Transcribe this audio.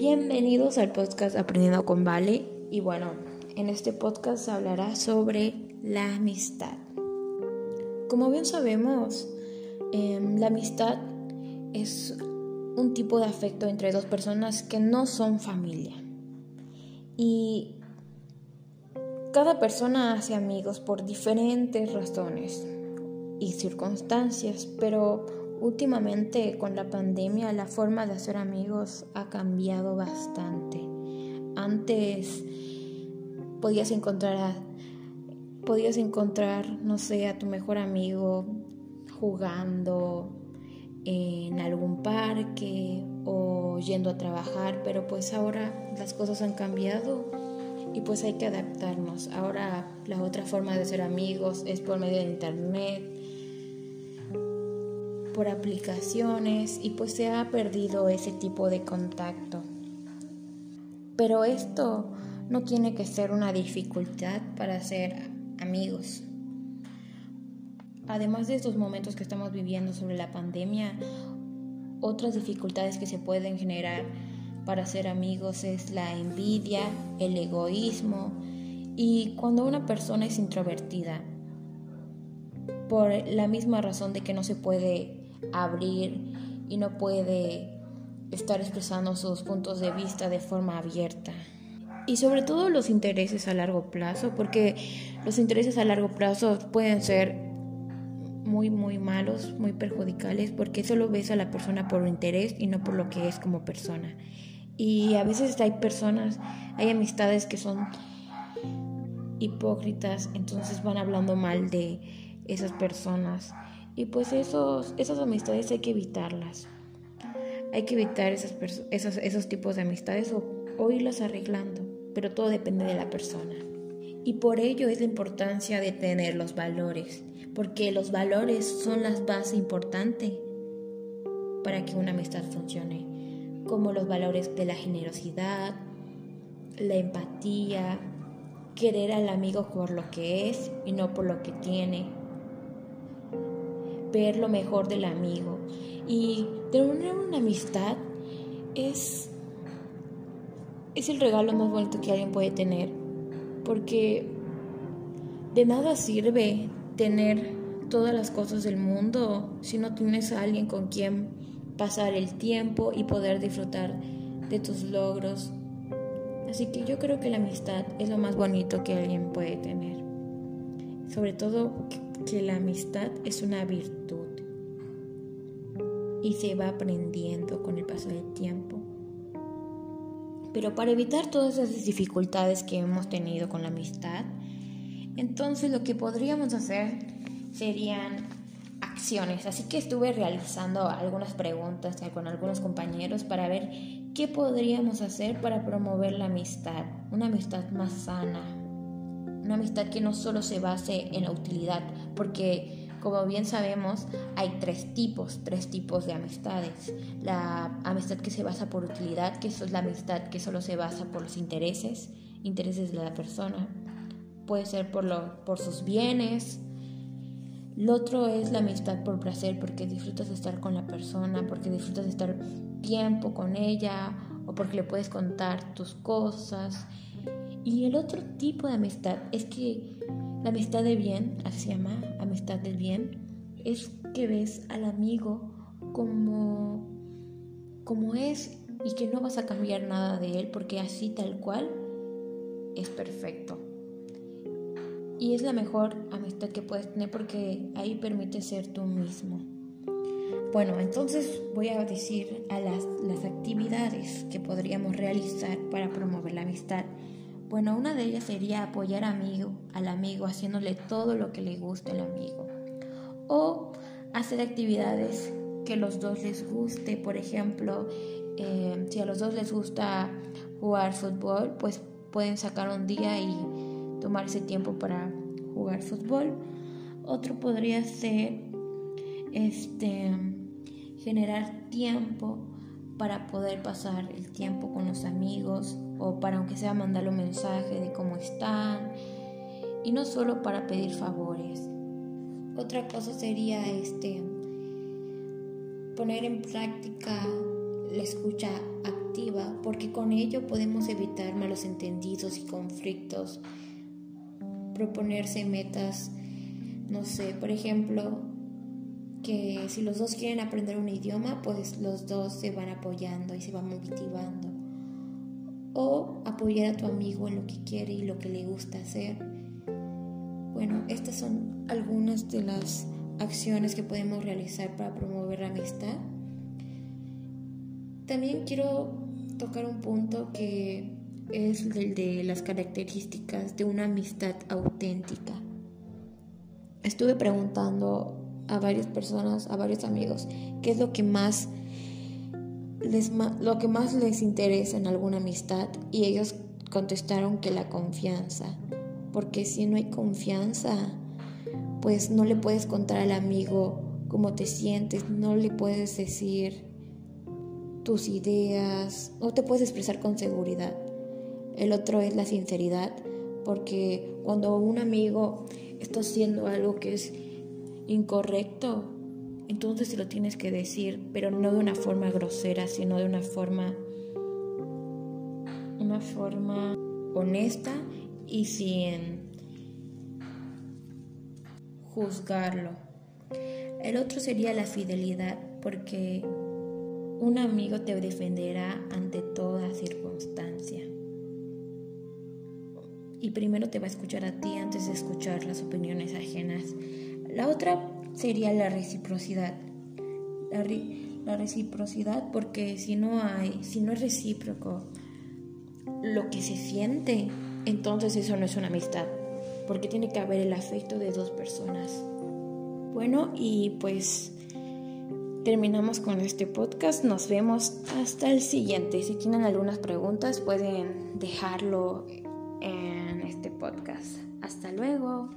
Bienvenidos al podcast Aprendiendo con Vale y bueno, en este podcast se hablará sobre la amistad. Como bien sabemos, em, la amistad es un tipo de afecto entre dos personas que no son familia. Y cada persona hace amigos por diferentes razones y circunstancias, pero últimamente con la pandemia la forma de hacer amigos ha cambiado bastante. Antes podías encontrar podías encontrar, no sé, a tu mejor amigo jugando en algún parque o yendo a trabajar, pero pues ahora las cosas han cambiado y pues hay que adaptarnos. Ahora la otra forma de ser amigos es por medio de internet, por aplicaciones y pues se ha perdido ese tipo de contacto. Pero esto no tiene que ser una dificultad para ser amigos. Además de estos momentos que estamos viviendo sobre la pandemia, otras dificultades que se pueden generar para ser amigos es la envidia, el egoísmo y cuando una persona es introvertida, por la misma razón de que no se puede abrir y no puede estar expresando sus puntos de vista de forma abierta. Y sobre todo los intereses a largo plazo, porque los intereses a largo plazo pueden ser muy, muy malos, muy perjudicales, porque solo ves a la persona por interés y no por lo que es como persona. Y a veces hay personas, hay amistades que son hipócritas, entonces van hablando mal de esas personas. Y pues esos, esas amistades hay que evitarlas. Hay que evitar esos, tipos de amistades o, o irlas arreglando, pero todo depende de la persona. Y por ello es la importancia de tener los valores, porque los valores son las bases importantes para que una amistad funcione como los valores de la generosidad, la empatía, querer al amigo por lo que es y no por lo que tiene, ver lo mejor del amigo y tener una amistad es es el regalo más bonito que alguien puede tener porque de nada sirve tener todas las cosas del mundo si no tienes a alguien con quien pasar el tiempo y poder disfrutar de tus logros. Así que yo creo que la amistad es lo más bonito que alguien puede tener. Sobre todo que la amistad es una virtud y se va aprendiendo con el paso del tiempo. Pero para evitar todas esas dificultades que hemos tenido con la amistad, entonces lo que podríamos hacer serían Así que estuve realizando algunas preguntas con algunos compañeros para ver qué podríamos hacer para promover la amistad, una amistad más sana, una amistad que no solo se base en la utilidad, porque como bien sabemos hay tres tipos, tres tipos de amistades. La amistad que se basa por utilidad, que es la amistad que solo se basa por los intereses, intereses de la persona. Puede ser por, lo, por sus bienes, lo otro es la amistad por placer, porque disfrutas de estar con la persona, porque disfrutas de estar tiempo con ella o porque le puedes contar tus cosas. Y el otro tipo de amistad es que la amistad de bien, así llama, amistad del bien, es que ves al amigo como, como es y que no vas a cambiar nada de él porque así tal cual es perfecto. Y es la mejor amistad que puedes tener porque ahí permite ser tú mismo. Bueno, entonces voy a decir a las, las actividades que podríamos realizar para promover la amistad. Bueno, una de ellas sería apoyar amigo, al amigo haciéndole todo lo que le guste al amigo. O hacer actividades que los dos les guste. Por ejemplo, eh, si a los dos les gusta jugar fútbol, pues pueden sacar un día y tomarse tiempo para jugar fútbol. Otro podría ser este generar tiempo para poder pasar el tiempo con los amigos o para aunque sea mandarle un mensaje de cómo están y no solo para pedir favores. Otra cosa sería este poner en práctica la escucha activa porque con ello podemos evitar malos entendidos y conflictos, proponerse metas, no sé, por ejemplo, que si los dos quieren aprender un idioma, pues los dos se van apoyando y se van motivando. O apoyar a tu amigo en lo que quiere y lo que le gusta hacer. Bueno, estas son algunas de las acciones que podemos realizar para promover la amistad. También quiero tocar un punto que es el de las características de una amistad auténtica. Estuve preguntando a varias personas, a varios amigos, qué es lo que más les, lo que más les interesa en alguna amistad y ellos contestaron que la confianza, porque si no hay confianza, pues no le puedes contar al amigo cómo te sientes, no le puedes decir tus ideas, no te puedes expresar con seguridad. El otro es la sinceridad, porque cuando un amigo está haciendo algo que es incorrecto, entonces se lo tienes que decir, pero no de una forma grosera, sino de una forma una forma honesta y sin juzgarlo. El otro sería la fidelidad, porque un amigo te defenderá ante toda circunstancia. Y primero te va a escuchar a ti antes de escuchar las opiniones ajenas. La otra sería la reciprocidad. La, reciprocidad porque si no hay, si no es recíproco lo que se siente, entonces eso no es una amistad, porque tiene que haber el afecto de dos personas. Bueno, y pues terminamos con este podcast. Nos vemos hasta el siguiente. Si tienen algunas preguntas pueden dejarlo en este podcast. Hasta luego.